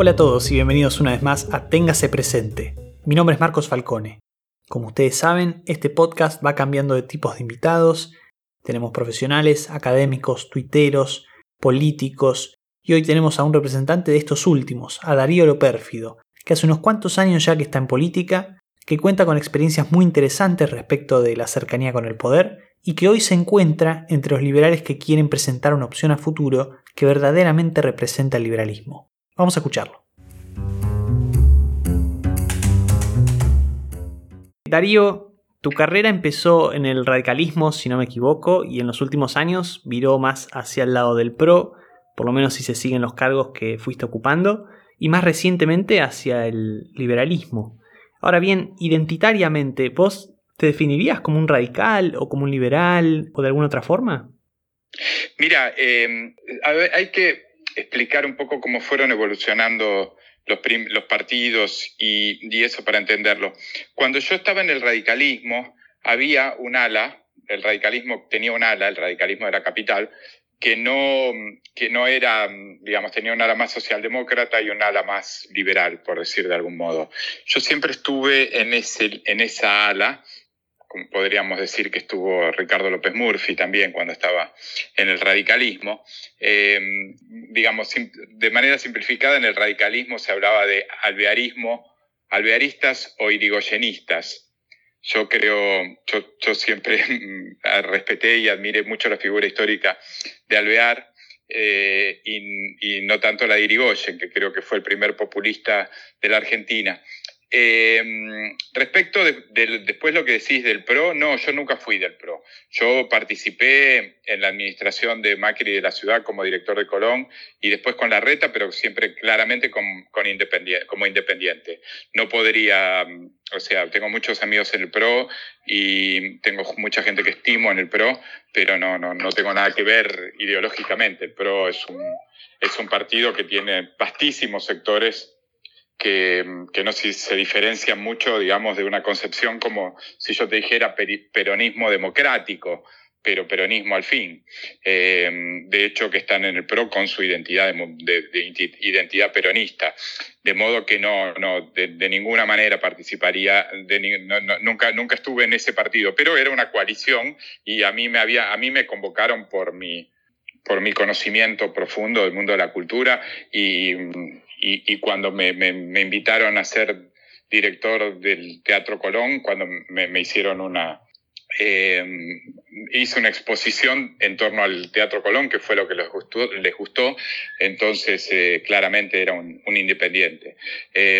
Hola a todos y bienvenidos una vez más a Téngase Presente. Mi nombre es Marcos Falcone. Como ustedes saben, este podcast va cambiando de tipos de invitados. Tenemos profesionales, académicos, tuiteros, políticos y hoy tenemos a un representante de estos últimos, a Darío Lo Pérfido, que hace unos cuantos años ya que está en política, que cuenta con experiencias muy interesantes respecto de la cercanía con el poder y que hoy se encuentra entre los liberales que quieren presentar una opción a futuro que verdaderamente representa el liberalismo. Vamos a escucharlo. Darío, tu carrera empezó en el radicalismo, si no me equivoco, y en los últimos años viró más hacia el lado del PRO, por lo menos si se siguen los cargos que fuiste ocupando, y más recientemente hacia el liberalismo. Ahora bien, identitariamente, ¿vos te definirías como un radical o como un liberal o de alguna otra forma? Mira, eh, hay que explicar un poco cómo fueron evolucionando los, partidos y, y, eso para entenderlo. Cuando yo estaba en el radicalismo, había un ala, el radicalismo tenía un ala, el radicalismo de la capital, que no, que no era, digamos, tenía un ala más socialdemócrata y un ala más liberal, por decir de algún modo. Yo siempre estuve en, ese, en esa ala podríamos decir que estuvo Ricardo López Murphy también cuando estaba en el radicalismo. Eh, digamos, de manera simplificada, en el radicalismo se hablaba de alvearismo, alvearistas o irigoyenistas. Yo creo, yo, siempre respeté y admiré mucho la figura histórica de Alvear. Eh, y, y, no tanto la de Irigoyen, que creo que fue el primer populista de la Argentina. Eh, respecto de, después lo que decís del PRO, no, yo nunca fui del PRO. Yo participé en la administración de Macri de la ciudad como director de Colón y después con la reta, pero siempre claramente con, independiente, como independiente. No podría, o sea, tengo muchos amigos en el PRO y tengo mucha gente que estimo en el PRO, pero no, no, no tengo nada que ver ideológicamente. El PRO es un, es un partido que tiene vastísimos sectores que, que, no se diferencia mucho, digamos, de una concepción como si yo te dijera peronismo democrático, pero peronismo al fin. Eh, de hecho, que están en el PRO con su identidad, de, identidad peronista. De modo que no, no de, ninguna manera participaría, nunca, nunca estuve en ese partido, pero era una coalición y a mí me, había, a mí me convocaron por mi, por mi conocimiento profundo del mundo de la cultura y, y, cuando me, me, invitaron a ser director del Teatro Colón, cuando me, hicieron una... Eh, hice una exposición en torno al Teatro Colón, que fue lo que les gustó, les gustó entonces eh, claramente era un, independiente. Eh,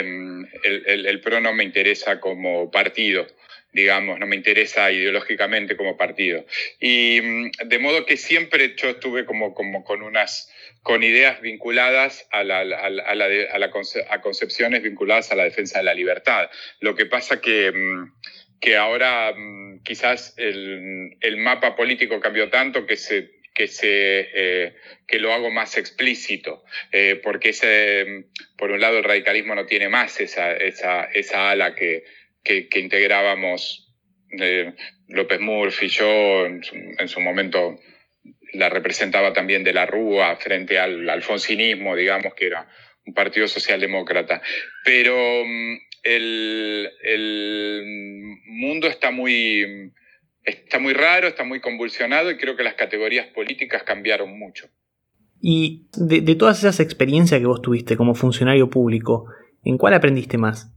el, el, el, PRO no me interesa como partido, digamos, no me interesa ideológicamente como partido. Y mm, de modo que siempre yo estuve como, como con unas con ideas vinculadas a, la, a, la, a, la, a concepciones vinculadas a la defensa de la libertad. Lo que pasa que, mm, que ahora mm, quizás el, el, mapa político cambió tanto que se que, se, eh, que lo hago más explícito, eh, porque por un lado el radicalismo no tiene más esa, esa, esa ala que, que, integrábamos eh, López Murphy, yo en su, en su momento la representaba también de la Rúa frente al alfonsinismo, digamos que era un partido socialdemócrata. Pero mm, el, el, mundo está muy, está muy raro, está muy convulsionado y creo que las categorías políticas cambiaron mucho. Y de, de todas esas experiencias que vos tuviste como funcionario público, ¿en cuál aprendiste más?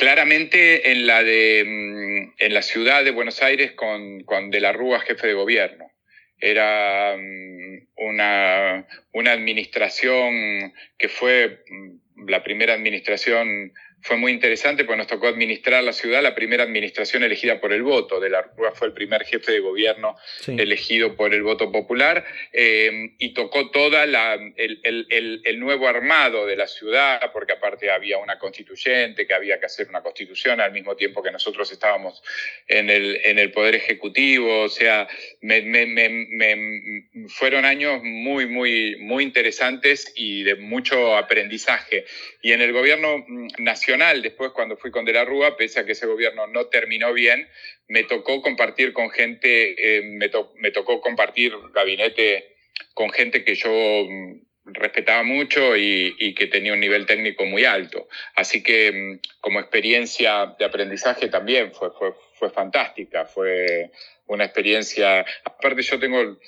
Claramente en la de mm, en la ciudad de Buenos Aires con, con De la Rúa jefe de gobierno. Era mm, una, una administración que fue mm, la primera administración fue muy interesante porque nos tocó administrar la ciudad, la primera administración elegida por el voto. De la Rúa fue el primer jefe de gobierno elegido por el voto popular eh, y tocó toda la, el, el, el, nuevo armado de la ciudad, porque aparte había una constituyente, que había que hacer una constitución al mismo tiempo que nosotros estábamos en el, en el Poder Ejecutivo. O sea, me, me, me, fueron años muy, muy, muy interesantes y de mucho aprendizaje. Y en el gobierno mm, nacional, después cuando fui con De la Rúa, pese a que ese gobierno no terminó bien, me tocó compartir con gente, eh, me, tocó compartir gabinete con gente que yo mm, respetaba mucho y, que tenía un nivel técnico muy alto. Así que mm, como experiencia de aprendizaje también fue, fue, fue fantástica, fue una experiencia, aparte yo tengo,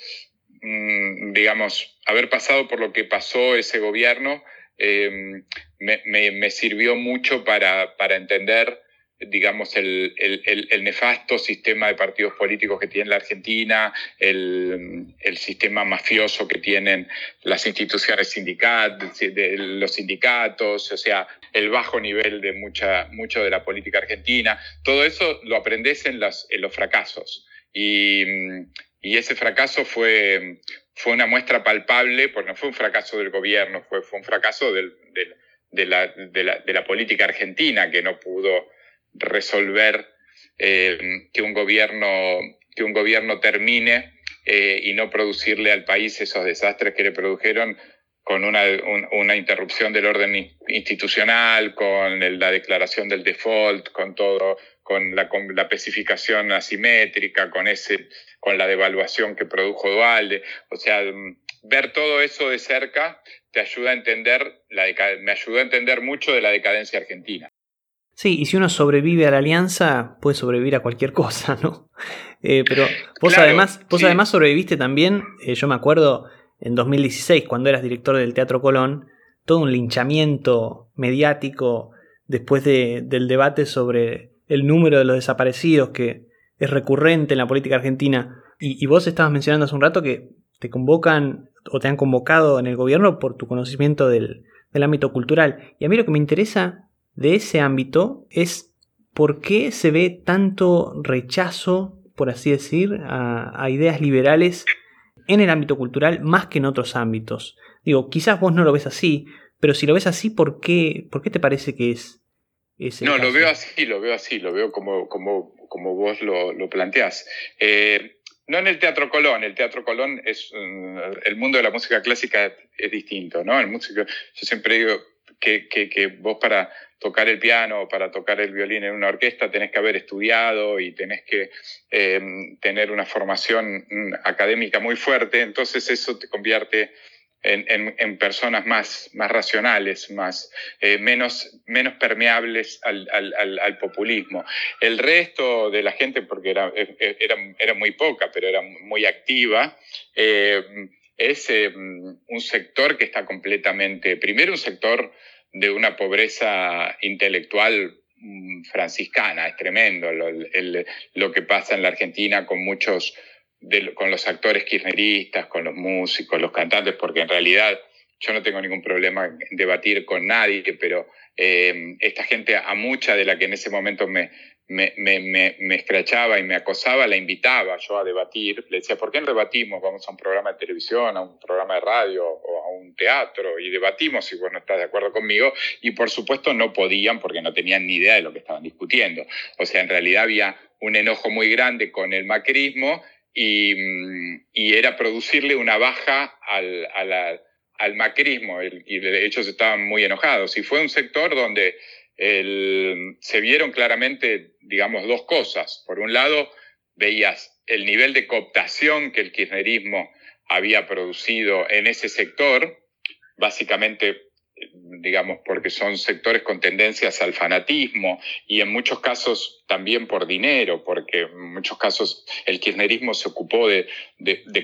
mm, digamos, haber pasado por lo que pasó ese gobierno, eh, me, me, me, sirvió mucho para, para entender digamos, el, el, el, nefasto sistema de partidos políticos que tiene la Argentina, el, sistema mafioso que tienen las instituciones sindicales, los sindicatos, o sea, el bajo nivel de mucha, mucho de la política argentina. Todo eso lo aprendes en, las, en los fracasos. Y, y ese fracaso fue, fue una muestra palpable, porque no fue un fracaso del gobierno, fue, fue un fracaso del, del, de, la, de, la, de la política argentina que no pudo resolver eh, que, un gobierno, que un gobierno termine eh, y no producirle al país esos desastres que le produjeron con una, una interrupción del orden institucional, con la declaración del default, con todo, con la, con la especificación asimétrica, con, ese, con la devaluación que produjo Dualde. O sea, ver todo eso de cerca te ayuda a entender, la me ayudó a entender mucho de la decadencia argentina. Sí, y si uno sobrevive a la alianza, puede sobrevivir a cualquier cosa, ¿no? Eh, pero vos, además, vos además sobreviviste también, eh, yo me acuerdo, en 2016, cuando eras director del Teatro Colón, todo un linchamiento mediático después del debate sobre el número de los desaparecidos que es recurrente en la política argentina. Y, vos estabas mencionando hace un rato que te convocan o te han convocado en el gobierno por tu conocimiento del, del ámbito cultural. Y a mí lo que me interesa de ese ámbito es por qué se ve tanto rechazo, por así decir, a, ideas liberales en el ámbito cultural más que en otros ámbitos. Digo, quizás vos no lo ves así, pero si lo ves así, ¿por qué, por qué te parece que es? No, lo veo así, lo veo así, lo veo como, como, como vos lo, lo planteás. Eh, no en el Teatro Colón, el Teatro Colón es, mm, el mundo de la música clásica es distinto, ¿no? El músico, yo siempre digo que, que, que vos para tocar el piano o para tocar el violín en una orquesta tenés que haber estudiado y tenés que eh, tener una formación mm, académica muy fuerte, entonces eso te convierte en, en, personas más, más racionales, más, eh, menos, menos permeables al, al, populismo. El resto de la gente, porque era, era, era muy poca, pero era muy activa, eh, es un sector que está completamente, primero un sector de una pobreza intelectual mm, franciscana, es tremendo lo, lo que pasa en la Argentina con muchos, de, con los actores kirchneristas, con los músicos, los cantantes, porque en realidad yo no tengo ningún problema en debatir con nadie, pero eh, esta gente, a mucha de la que en ese momento me, me, me, me, escrachaba y me acosaba, la invitaba yo a debatir. Le decía, ¿por qué no debatimos? Vamos a un programa de televisión, a un programa de radio o a un teatro y debatimos si vos no estás de acuerdo conmigo. Y por supuesto no podían porque no tenían ni idea de lo que estaban discutiendo. O sea, en realidad había un enojo muy grande con el macrismo y, mm, y era producirle una baja al, al, al macrismo. y de hecho estaban muy enojados. Y fue un sector donde el, se vieron claramente, digamos, dos cosas. Por un lado, veías el nivel de cooptación que el kirchnerismo había producido en ese sector, básicamente digamos, porque son sectores con tendencias al fanatismo y en muchos casos también por dinero, porque en muchos casos el kirchnerismo se ocupó de,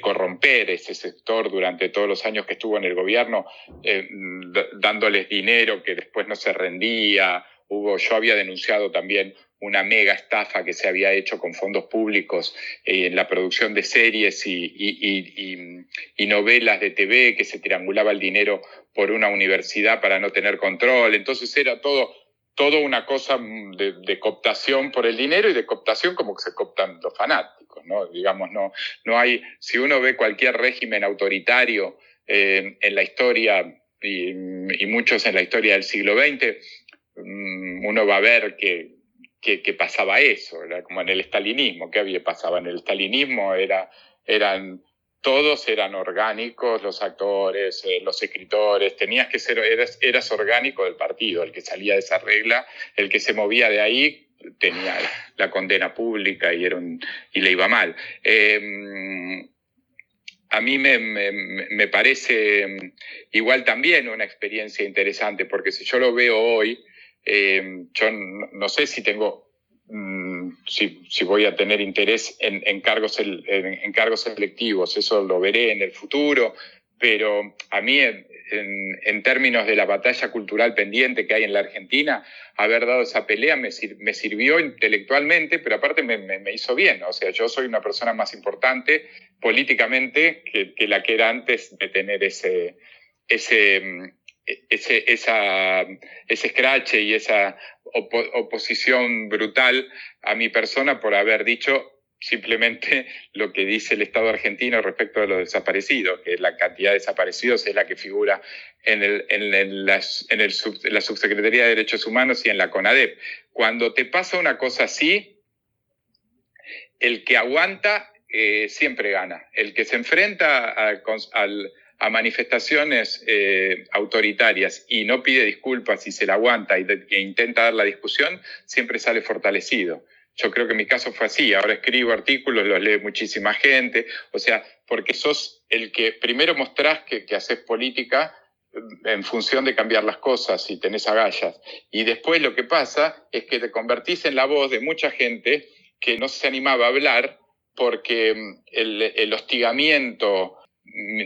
corromper ese sector durante todos los años que estuvo en el gobierno, eh, dándoles dinero que después no se rendía. Hubo, yo había denunciado también una mega estafa que se había hecho con fondos públicos eh, en la producción de series y, y, novelas de TV, que se triangulaba el dinero por una universidad para no tener control. Entonces era todo, todo una cosa de, de, cooptación por el dinero y de cooptación como que se cooptan los fanáticos, ¿no? Digamos, no, no hay, si uno ve cualquier régimen autoritario eh, en la historia y, y, muchos en la historia del siglo XX, mm, uno va a ver que, que, que pasaba eso, era como en el estalinismo, ¿qué había pasaba en el estalinismo? Era, eran todos eran orgánicos, los actores, eh, los escritores, tenías que ser, eras, eras, orgánico del partido, el que salía de esa regla, el que se movía de ahí tenía la condena pública y, era un, y le iba mal. Eh, a mí me, parece mm, igual también una experiencia interesante, porque si yo lo veo hoy, eh, yo no sé si tengo, mm, si, voy a tener interés en, cargos, en, cargos selectivos, eso lo veré en el futuro, pero a mí en, términos de la batalla cultural pendiente que hay en la Argentina, haber dado esa pelea me, me sirvió intelectualmente, pero aparte me, me, hizo bien. O sea, yo soy una persona más importante políticamente que, la que era antes de tener ese, ese, ese, esa, ese scratch y esa oposición brutal a mi persona por haber dicho simplemente lo que dice el Estado argentino respecto a los desaparecidos, que la cantidad de desaparecidos es la que figura en, el, en, las, en, el la Subsecretaría de Derechos Humanos y en la CONADEP. Cuando te pasa una cosa así, el que aguanta eh, siempre gana. El que se enfrenta a, a manifestaciones eh, autoritarias y no pide disculpas y se la aguanta e intenta dar la discusión, siempre sale fortalecido. Yo creo que mi caso fue así. Ahora escribo artículos, los lee muchísima gente. O sea, porque sos el que primero mostrás que, que haces política en función de cambiar las cosas y tenés agallas. Y después lo que pasa es que te convertís en la voz de mucha gente que no se animaba a hablar porque mm, el, el hostigamiento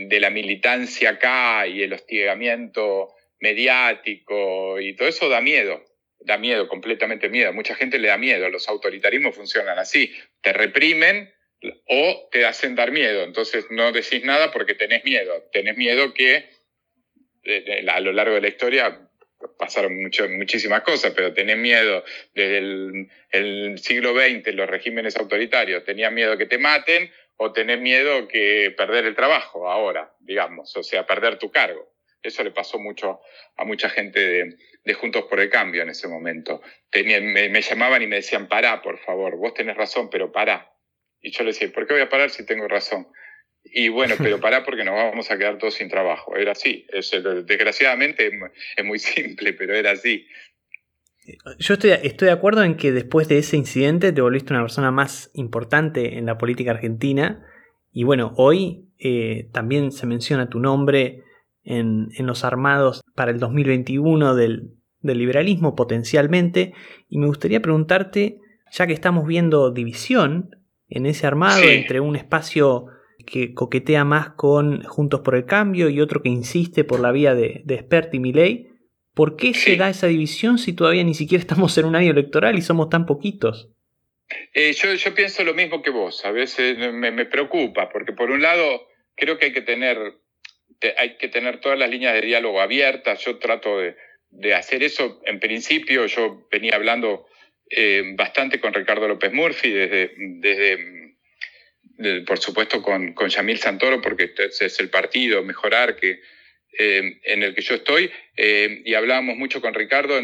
de la militancia acá y el hostigamiento mediático y todo eso da miedo da miedo, completamente miedo. Mucha gente le da miedo. Los autoritarismos funcionan así. Te reprimen o te hacen dar miedo. Entonces no decís nada porque tenés miedo. Tenés miedo que eh, a lo largo de la historia pasaron mucho, muchísimas cosas, pero tenés miedo desde el, siglo XX, los regímenes autoritarios, tenías miedo que te maten o tenés miedo que perder el trabajo ahora, digamos, o sea, perder tu cargo. Eso le pasó mucho a mucha gente de, de Juntos por el Cambio en ese momento. me, llamaban y me decían, pará, por favor, vos tenés razón, pero pará. Y yo le decía, ¿por qué voy a parar si tengo razón? Y bueno, pero pará porque nos vamos a quedar todos sin trabajo. Era así. desgraciadamente es muy simple, pero era así. Yo estoy, estoy de acuerdo en que después de ese incidente te volviste una persona más importante en la política argentina. Y bueno, hoy eh, también se menciona tu nombre en, los armados para el 2021 del, liberalismo potencialmente. Y me gustaría preguntarte, ya que estamos viendo división en ese armado entre un espacio que coquetea más con Juntos por el Cambio y otro que insiste por la vía de, de Spert y Milei, ¿por qué se da esa división si todavía ni siquiera estamos en un año electoral y somos tan poquitos? Eh, yo, pienso lo mismo que vos, a veces me, me preocupa, porque por un lado creo que hay que tener hay que tener todas las líneas de diálogo abiertas. Yo trato de, hacer eso. En principio, yo venía hablando eh, bastante con Ricardo López Murphy, desde, desde por supuesto, con, con Yamil Santoro, porque este es el partido Mejorar que, eh, en el que yo estoy, eh, y hablábamos mucho con Ricardo,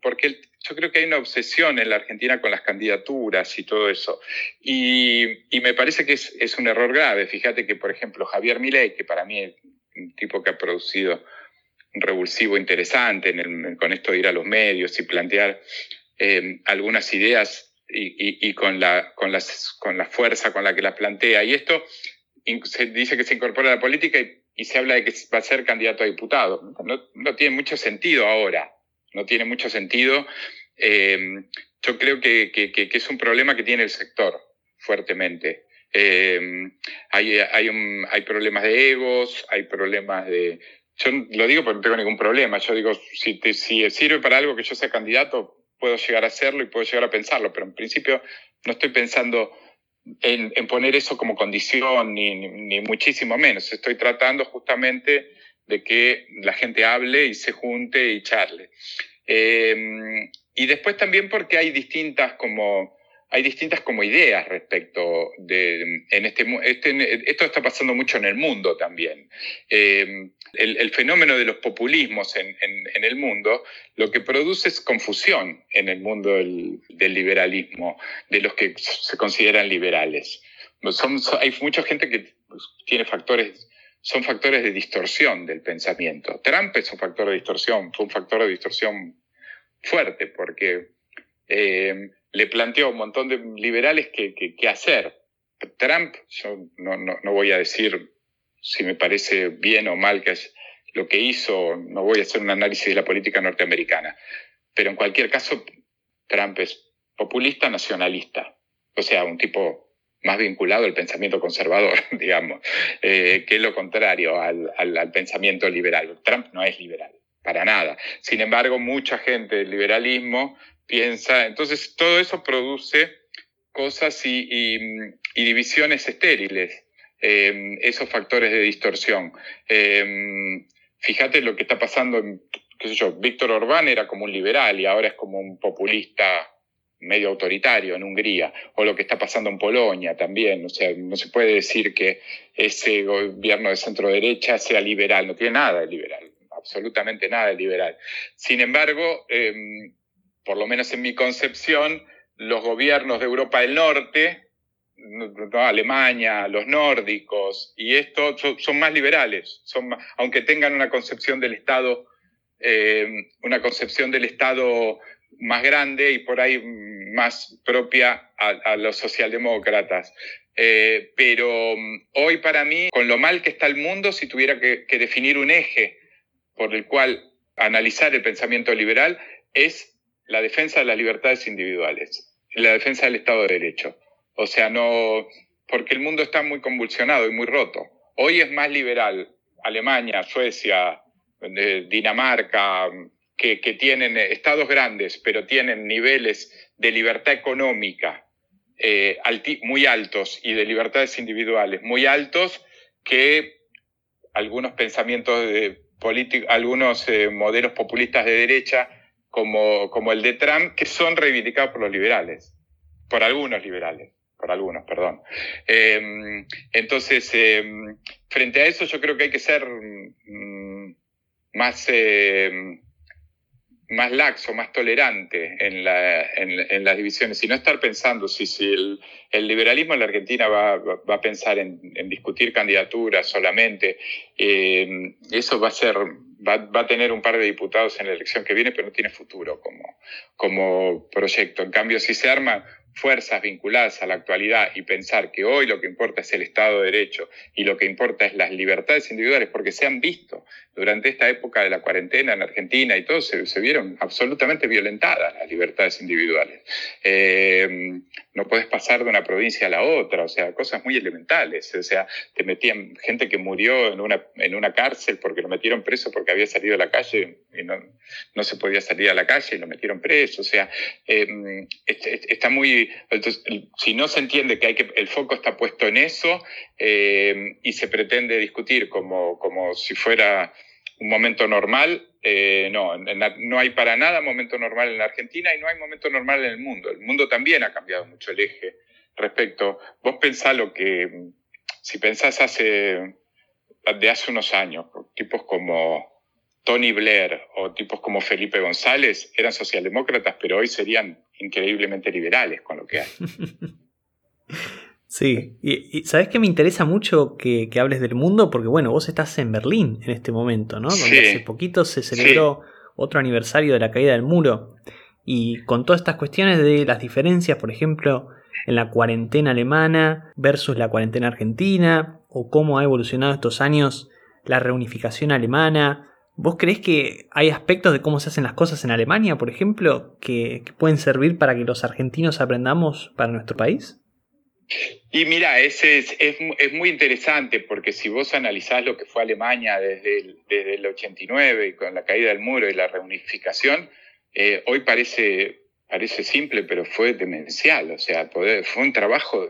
porque yo creo que hay una obsesión en la Argentina con las candidaturas y todo eso. Y, me parece que es, es, un error grave. Fíjate que, por ejemplo, Javier Milei, que para mí un tipo que ha producido un revulsivo interesante con esto de ir a los medios y plantear eh, algunas ideas y, con, la, con, las, con la fuerza con la que las plantea. Y esto se dice que se incorpora a la política y, se habla de que va a ser candidato a diputado. No, tiene mucho sentido ahora, no tiene mucho sentido. Eh, yo creo que, es un problema que tiene el sector fuertemente. Eh, hay, hay, hay problemas de egos, hay problemas de... Yo lo digo porque no tengo ningún problema. Yo digo, si, si sirve para algo que yo sea candidato, puedo llegar a hacerlo y puedo llegar a pensarlo, pero en principio no estoy pensando en, en poner eso como condición, ni, ni, muchísimo menos. Estoy tratando justamente de que la gente hable y se junte y charle. Eh, y después también porque hay distintas como hay distintas como ideas respecto de, en este, este, esto está pasando mucho en el mundo también. Eh, el, fenómeno de los populismos en, el mundo lo que produce es confusión en el mundo del, liberalismo, de los que se consideran liberales. Hay mucha gente que pues, tiene factores, son factores de distorsión del pensamiento. Trump es un factor de distorsión, fue un factor de distorsión fuerte porque... Eh, le planteó a un montón de liberales qué hacer. Trump, yo no, voy a decir si me parece bien o mal que lo que hizo, no voy a hacer un análisis de la política norteamericana, pero en cualquier caso, Trump es populista nacionalista, o sea, un tipo más vinculado al pensamiento conservador, digamos, eh, que lo contrario al, al, pensamiento liberal. Trump no es liberal, para nada. Sin embargo, mucha gente del liberalismo piensa, entonces todo eso produce cosas y, y, divisiones estériles, eh, esos factores de distorsión. Eh, fíjate lo que está pasando, en, qué sé yo, Víctor Orbán era como un liberal y ahora es como un populista medio autoritario en Hungría, o lo que está pasando en Polonia también. O sea, no se puede decir que ese gobierno de centro derecha sea liberal, no tiene nada de liberal, absolutamente nada de liberal. Sin embargo, em, por lo menos en mi concepción, los gobiernos de Europa del Norte, Alemania, los nórdicos, y esto son, más liberales, son aunque tengan una concepción del Estado, em, una concepción del Estado más grande y por ahí más propia a, los socialdemócratas. Eh, pero mm, hoy para mí, con lo mal que está el mundo, si tuviera que, definir un eje por el cual analizar el pensamiento liberal, es la defensa de las libertades individuales, la defensa del Estado de Derecho. O sea, no, porque el mundo está muy convulsionado y muy roto. Hoy es más liberal Alemania, Suecia, eh, Dinamarca, que, tienen eh, estados grandes, pero tienen niveles de libertad económica eh, muy altos y de libertades individuales muy altos, que algunos pensamientos de algunos modelos populistas de derecha, como, como el de Trump, que son reivindicados por los liberales, por algunos liberales por algunos, perdón. Em, entonces, em, frente a eso yo creo que hay que ser mm, más em, más laxo, más tolerante en, la, en, las divisiones y no estar pensando si, el, liberalismo en la Argentina va, a pensar en, discutir candidaturas solamente. Eso va a ser, va, va, a tener un par de diputados en la elección que viene, pero no tiene futuro como, como proyecto. En cambio, si se arma fuerzas vinculadas a la actualidad y pensar que hoy lo que importa es el Estado de Derecho y lo que importa es las libertades individuales, porque se han visto durante esta época de la cuarentena en Argentina y todo, se, vieron absolutamente violentadas las libertades individuales. Eh, no puedes pasar de una provincia a la otra, o sea, cosas muy elementales. O sea, te metían gente que murió en una, en una cárcel porque lo metieron preso porque había salido a la calle y no, no se podía salir a la calle y lo metieron preso. O sea, eh, está muy. Entonces, si no se entiende que, hay que el foco está puesto en eso eh, y se pretende discutir como, como si fuera un momento normal, eh, no, no hay para nada momento normal en la Argentina y no hay momento normal en el mundo. El mundo también ha cambiado mucho el eje respecto. Vos pensás lo que, si pensás hace, de hace unos años, tipos como Tony Blair o tipos como Felipe González eran socialdemócratas, pero hoy serían increíblemente liberales con lo que hay. Sí, y, sabes que me interesa mucho que, hables del mundo, porque bueno, vos estás en Berlín en este momento, ¿no? Donde hace poquito se celebró otro aniversario de la caída del muro. Y con todas estas cuestiones de las diferencias, por ejemplo, en la cuarentena alemana versus la cuarentena argentina, o cómo ha evolucionado estos años la reunificación alemana. ¿Vos crees que hay aspectos de cómo se hacen las cosas en Alemania, por ejemplo, que pueden servir para que los argentinos aprendamos para nuestro país? Y mira, ese es, es, es, muy interesante porque si vos analizás lo que fue Alemania desde el, desde el 89 y con la caída del muro y la reunificación, eh, hoy parece, parece simple, pero fue demencial. O sea, poder, fue un trabajo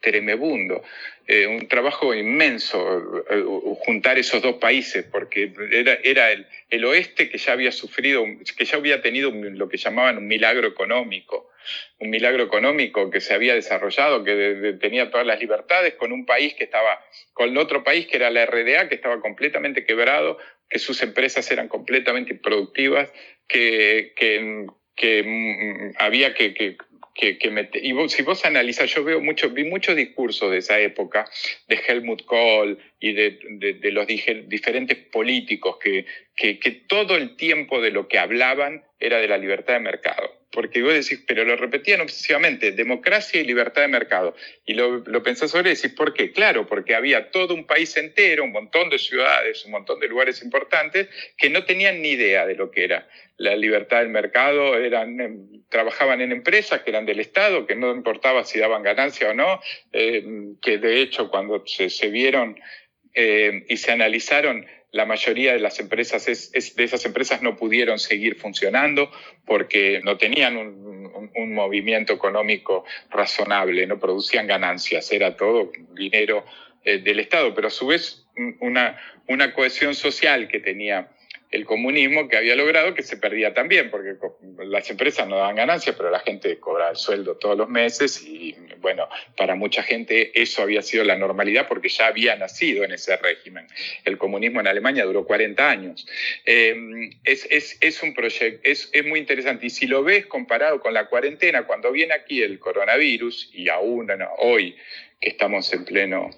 tremebundo, eh, un trabajo inmenso eh, juntar esos dos países, porque era, era el, el, oeste que ya había sufrido, que ya había tenido lo que llamaban un milagro económico un milagro económico que se había desarrollado, que tenía todas las libertades, con un país que estaba, con otro país que era la RDA, que estaba completamente quebrado, que sus empresas eran completamente improductivas, que, que, que mm, había que que, meter. Y si vos analizas, yo veo mucho, vi muchos discursos de esa época, de Helmut Kohl y de, de, de los diferentes políticos, que, que, que, todo el tiempo de lo que hablaban era de la libertad de mercado porque vos decís, pero lo repetían obsesivamente, democracia y libertad de mercado. Y lo, pensás sobre y decís, ¿por qué? Claro, porque había todo un país entero, un montón de ciudades, un montón de lugares importantes que no tenían ni idea de lo que era la libertad del mercado, eran, em, trabajaban en empresas que eran del Estado, que no importaba si daban ganancia o no, eh, que de hecho cuando se, se vieron eh, y se analizaron, la mayoría de las empresas, es, de esas empresas no pudieron seguir funcionando porque no tenían un, movimiento económico razonable, no producían ganancias, era todo dinero eh, del Estado, pero a su vez una, una cohesión social que tenía el comunismo que había logrado que se perdía también, porque las empresas no daban ganancias, pero la gente cobraba el sueldo todos los meses y bueno, para mucha gente eso había sido la normalidad porque ya había nacido en ese régimen. El comunismo en Alemania duró 40 años. Eh, es, es, es, un proyecto, es, es muy interesante y si lo ves comparado con la cuarentena, cuando viene aquí el coronavirus y aún hoy que estamos en pleno,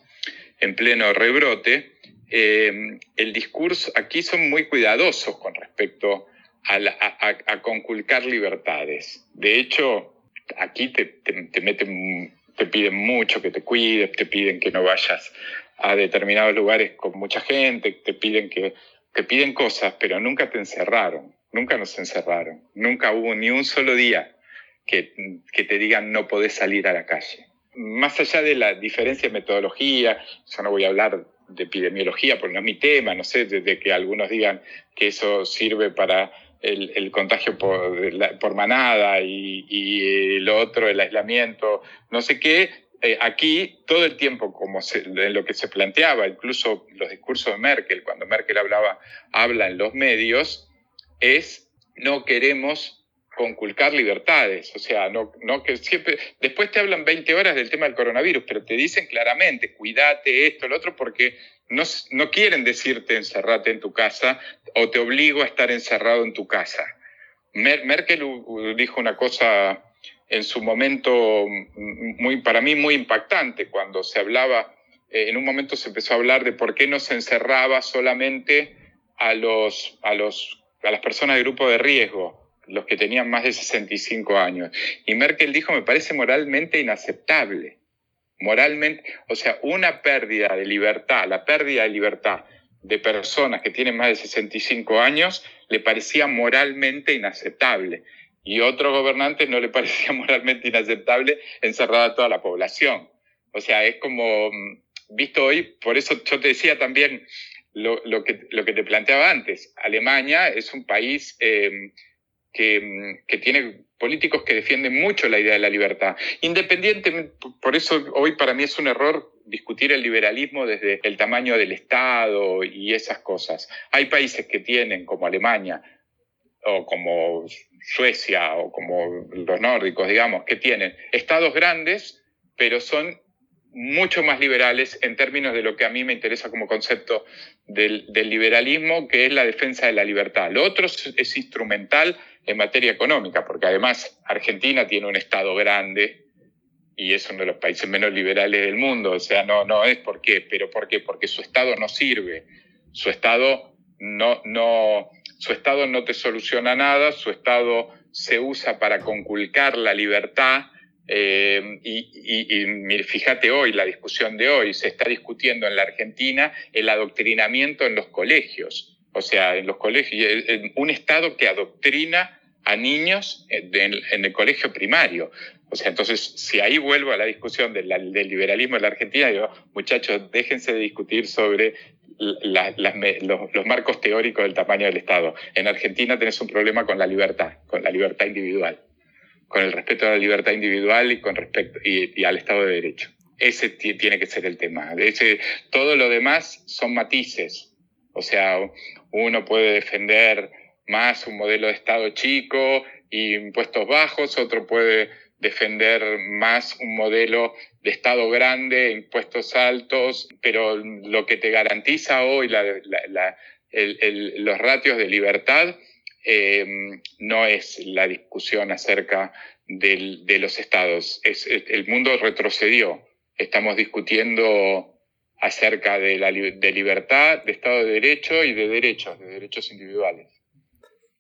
en pleno rebrote, eh, el discurso, aquí son muy cuidadosos con respecto a, conculcar libertades. De hecho, aquí te, te, meten, te piden mucho que te cuides, te piden que no vayas a determinados lugares con mucha gente, te piden que te piden cosas, pero nunca te encerraron, nunca nos encerraron, nunca hubo ni un solo día que, que te digan no podés salir a la calle. Más allá de la diferencia de metodología, yo no voy a hablar de epidemiología, porque no es mi tema, no sé, desde que algunos digan que eso sirve para el, contagio por, manada y, y, lo otro, el aislamiento, no sé qué, eh, aquí todo el tiempo, como en lo que se planteaba, incluso los discursos de Merkel, cuando Merkel hablaba, habla en los medios, es no queremos conculcar libertades, o sea, no, no que siempre, después te hablan 20 horas del tema del coronavirus, pero te dicen claramente, cuídate esto, lo otro, porque no, quieren decirte encerrate en tu casa o te obligo a estar encerrado en tu casa. Merkel dijo una cosa en su momento muy, para mí muy impactante, cuando se hablaba, eh, en un momento se empezó a hablar de por qué no se encerraba solamente a, los, a, los, a las personas de grupo de riesgo, los que tenían más de 65 años. Y Merkel dijo, me parece moralmente inaceptable. Moralmente, o sea, una pérdida de libertad, la pérdida de libertad de personas que tienen más de 65 años, le parecía moralmente inaceptable. Y otros gobernantes no le parecía moralmente inaceptable encerrar a toda la población. O sea, es como, mm, visto hoy, por eso yo te decía también lo, lo, que, lo que te planteaba antes. Alemania es un país... Eh, que, que, tiene políticos que defienden mucho la idea de la libertad. Independientemente, por eso hoy para mí es un error discutir el liberalismo desde el tamaño del Estado y esas cosas. Hay países que tienen, como Alemania, o como Suecia, o como los nórdicos, digamos, que tienen estados grandes, pero son mucho más liberales en términos de lo que a mí me interesa como concepto del, del liberalismo, que es la defensa de la libertad. Lo otro es instrumental en materia económica, porque además Argentina tiene un Estado grande y es uno de los países menos liberales del mundo, o sea, no, no es por qué, pero ¿por qué? Porque su Estado no sirve, su Estado no, no, su Estado no te soluciona nada, su Estado se usa para conculcar la libertad, eh, y, y, fíjate hoy, la discusión de hoy, se está discutiendo en la Argentina el adoctrinamiento en los colegios. O sea, en los colegios, un Estado que adoctrina a niños en, el colegio primario. O sea, entonces, si ahí vuelvo a la discusión del, liberalismo en la Argentina, digo, muchachos, déjense de discutir sobre los, marcos teóricos del tamaño del Estado. En Argentina tenés un problema con la libertad, con la libertad individual, con el respeto a la libertad individual y, con respecto, y, al Estado de Derecho. Ese tiene que ser el tema. Ese, todo lo demás son matices. O sea, uno puede defender más un modelo de Estado chico y impuestos bajos, otro puede defender más un modelo de Estado grande, impuestos altos, pero lo que te garantiza hoy los ratios de libertad em, no es la discusión acerca de los estados. Es, el mundo retrocedió. Estamos discutiendo acerca de, la, libertad, de Estado de Derecho y de derechos, de derechos individuales.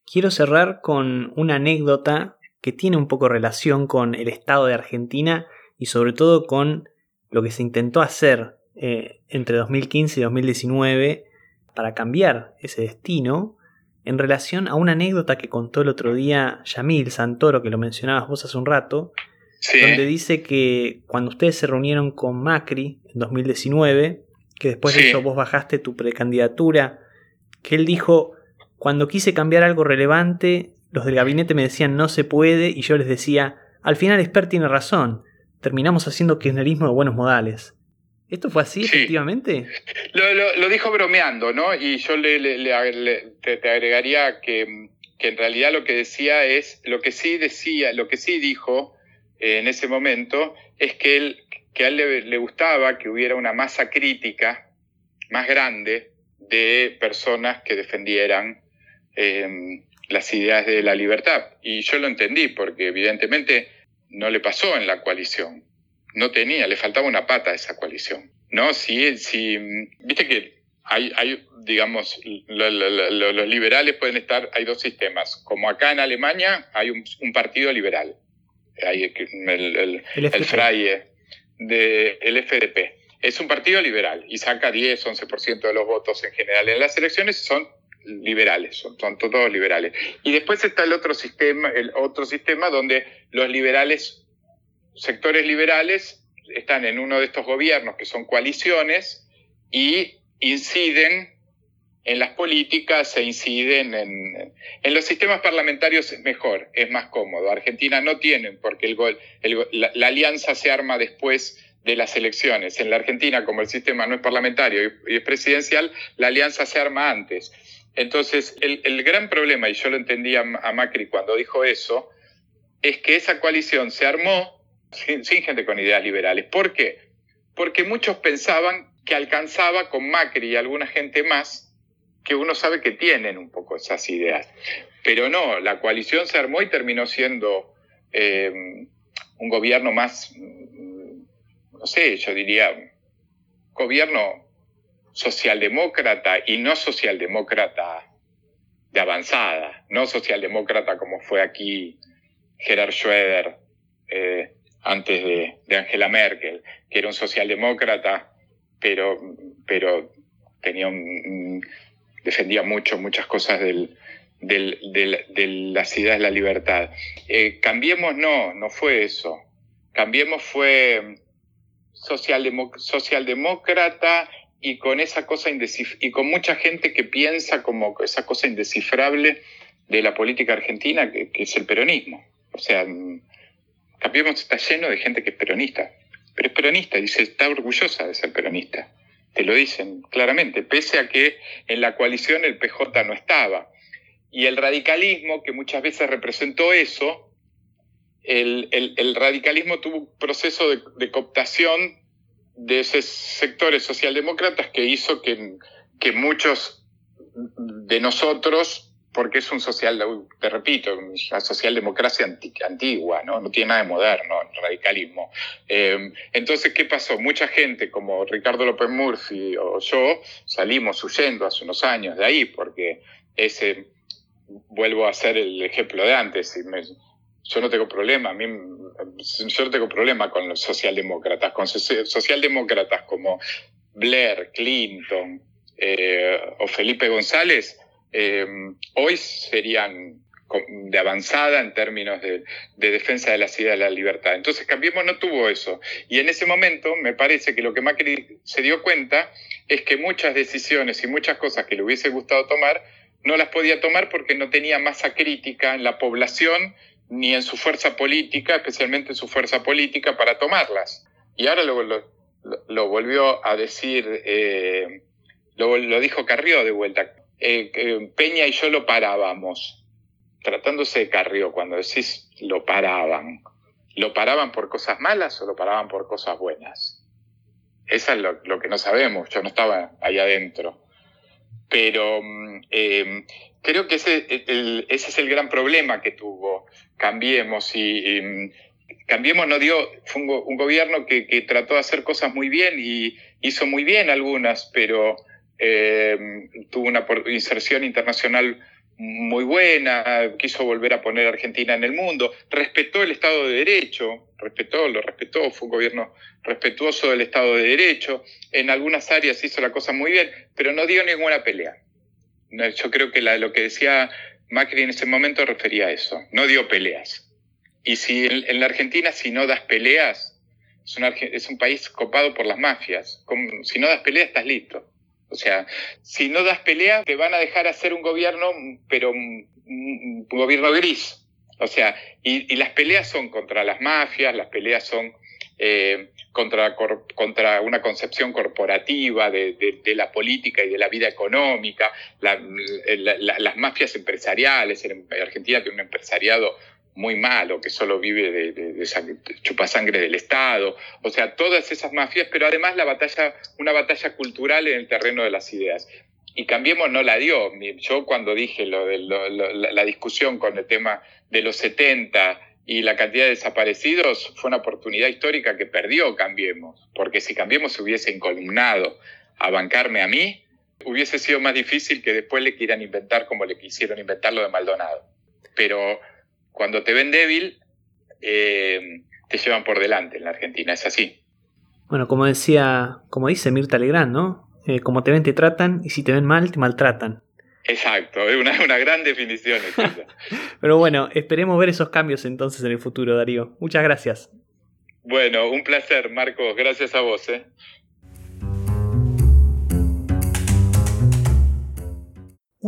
Quiero cerrar con una anécdota que tiene un poco relación con el estado de Argentina y sobre todo con lo que se intentó hacer eh, entre 2015 y 2019 para cambiar ese destino en relación a una anécdota que contó el otro día Yamil Santoro, que lo mencionabas vos hace un rato, donde dice que cuando ustedes se reunieron con Macri en 2019, que después de eso vos bajaste tu precandidatura, que él dijo, cuando quise cambiar algo relevante, los del gabinete me decían no se puede y yo les decía, al final Esper tiene razón, terminamos haciendo kirchnerismo de buenos modales. ¿Esto fue así, efectivamente? Lo, dijo bromeando, ¿no? Y yo le, te, agregaría que, en realidad lo que decía es, lo que sí decía, lo que sí dijo eh, en ese momento es que, él, que a él le, gustaba que hubiera una masa crítica más grande de personas que defendieran em, las ideas de la libertad. Y yo lo entendí, porque evidentemente no le pasó en la coalición no tenía, le faltaba una pata a esa coalición. ¿No? Si, si, viste que hay, hay digamos, los liberales pueden estar, hay dos sistemas. Como acá en Alemania hay un, partido liberal, hay el, el, el, Freie, de, el FDP. Es un partido liberal y saca 10, 11% de los votos en general. En las elecciones son liberales, son, son, todos liberales. Y después está el otro sistema, el otro sistema donde los liberales sectores liberales están en uno de estos gobiernos que son coaliciones y inciden en las políticas e inciden en, en los sistemas parlamentarios es mejor, es más cómodo. Argentina no tiene, porque el, la, alianza se arma después de las elecciones. En la Argentina, como el sistema no es parlamentario y, es presidencial, la alianza se arma antes. Entonces, el, el gran problema, y yo lo entendía a Macri cuando dijo eso, es que esa coalición se armó sin, gente con ideas liberales. ¿Por qué? Porque muchos pensaban que alcanzaba con Macri y alguna gente más que uno sabe que tienen un poco esas ideas. Pero no, la coalición se armó y terminó siendo eh, un gobierno más, no sé, yo diría, gobierno socialdemócrata y no socialdemócrata de avanzada, no socialdemócrata como fue aquí Gerard Schroeder eh, antes de, Angela Merkel, que era un socialdemócrata, pero, pero tenía defendía mucho, muchas cosas del, de las ideas de la libertad. Eh, cambiemos no, no fue eso. Cambiemos fue socialdemócrata y con esa cosa y con mucha gente que piensa como esa cosa indescifrable de la política argentina que, que es el peronismo. O sea, Cambiemos está lleno de gente que es peronista, pero es peronista, dice, está orgullosa de ser peronista. Te lo dicen claramente, pese a que en la coalición el PJ no estaba. Y el radicalismo, que muchas veces representó eso, el, radicalismo tuvo un proceso de, cooptación de esos sectores socialdemócratas que hizo que muchos de nosotros porque es un social, te repito, una socialdemocracia antigua, ¿no? no tiene nada de moderno, el radicalismo. Em, entonces, ¿qué pasó? Mucha gente como Ricardo López Murphy o yo salimos huyendo hace unos años de ahí, porque ese, vuelvo a hacer el ejemplo de antes, yo no tengo problema, a mí, yo no tengo problema con los socialdemócratas, con socialdemócratas como Blair, Clinton eh, o Felipe González, Em, hoy serían de avanzada en términos de, defensa de la ciudad de la libertad. Entonces Cambiemos no tuvo eso. Y en ese momento me parece que lo que Macri se dio cuenta es que muchas decisiones y muchas cosas que le hubiese gustado tomar no las podía tomar porque no tenía masa crítica en la población ni en su fuerza política, especialmente en su fuerza política, para tomarlas. Y ahora lo, volvió a decir, eh, lo dijo Carrió de vuelta eh, Peña y yo lo parábamos, tratándose de Carrió, cuando decís lo paraban, ¿lo paraban por cosas malas o lo paraban por cosas buenas? Eso es lo, que no sabemos, yo no estaba ahí adentro. Pero mm, em, creo que ese, ese, es el gran problema que tuvo Cambiemos y, mm, Cambiemos no dio, fue un, gobierno que, que, trató de hacer cosas muy bien y hizo muy bien algunas, pero eh, tuvo una inserción internacional muy buena, quiso volver a poner a Argentina en el mundo, respetó el Estado de Derecho, respetó, lo respetó, fue un gobierno respetuoso del Estado de Derecho, en algunas áreas hizo la cosa muy bien, pero no dio ninguna pelea. Yo creo que lo que decía Macri en ese momento refería a eso, no dio peleas. Y si en, la Argentina si no das peleas, es un, país copado por las mafias, si no das peleas estás listo. O sea, si no das pelea, te van a dejar hacer un gobierno, pero un, gobierno gris. O sea, y, las peleas son contra las mafias, las peleas son eh, contra, contra una concepción corporativa de, la política y de la vida económica, las mafias empresariales. En Argentina tiene un empresariado muy malo, que solo vive de, de, chupasangre del Estado, o sea, todas esas mafias, pero además la batalla, una batalla cultural en el terreno de las ideas. Y Cambiemos no la dio. Yo cuando dije lo de la discusión con el tema de los 70 y la cantidad de desaparecidos, fue una oportunidad histórica que perdió Cambiemos, porque si Cambiemos se hubiese incolumnado a bancarme a mí, hubiese sido más difícil que después le quieran inventar como le quisieron inventar lo de Maldonado. Pero cuando te ven débil, eh, te llevan por delante en la Argentina, es así. Bueno, como decía, como dice Mirta Legrand, ¿no? Eh, como te ven, te tratan, y si te ven mal, te maltratan. Exacto, es una, una, gran definición. Pero bueno, esperemos ver esos cambios entonces en el futuro, Darío. Muchas gracias. Bueno, un placer, Marcos. Gracias a vos. ¿eh?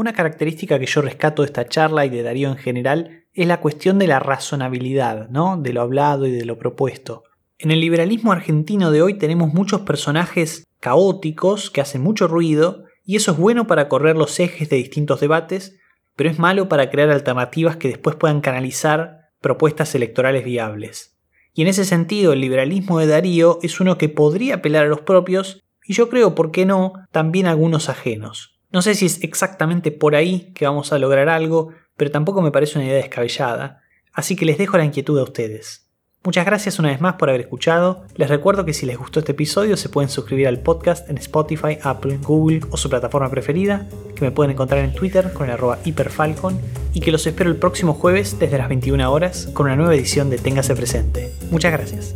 Una característica que yo rescato de esta charla y de Darío en general es la cuestión de la razonabilidad, ¿no? De lo hablado y de lo propuesto. En el liberalismo argentino de hoy tenemos muchos personajes caóticos que hacen mucho ruido y eso es bueno para correr los ejes de distintos debates, pero es malo para crear alternativas que después puedan canalizar propuestas electorales viables. Y en ese sentido el liberalismo de Darío es uno que podría apelar a los propios y yo creo, ¿por qué no?, también a algunos ajenos. No sé si es exactamente por ahí que vamos a lograr algo, pero tampoco me parece una idea descabellada, así que les dejo la inquietud a ustedes. Muchas gracias una vez más por haber escuchado. Les recuerdo que si les gustó este episodio se pueden suscribir al podcast en Spotify, Apple, Google o su plataforma preferida, que me pueden encontrar en Twitter con el arroba hiperfalcon y que los espero el próximo jueves desde las 21 horas con una nueva edición de Téngase Presente. Muchas gracias.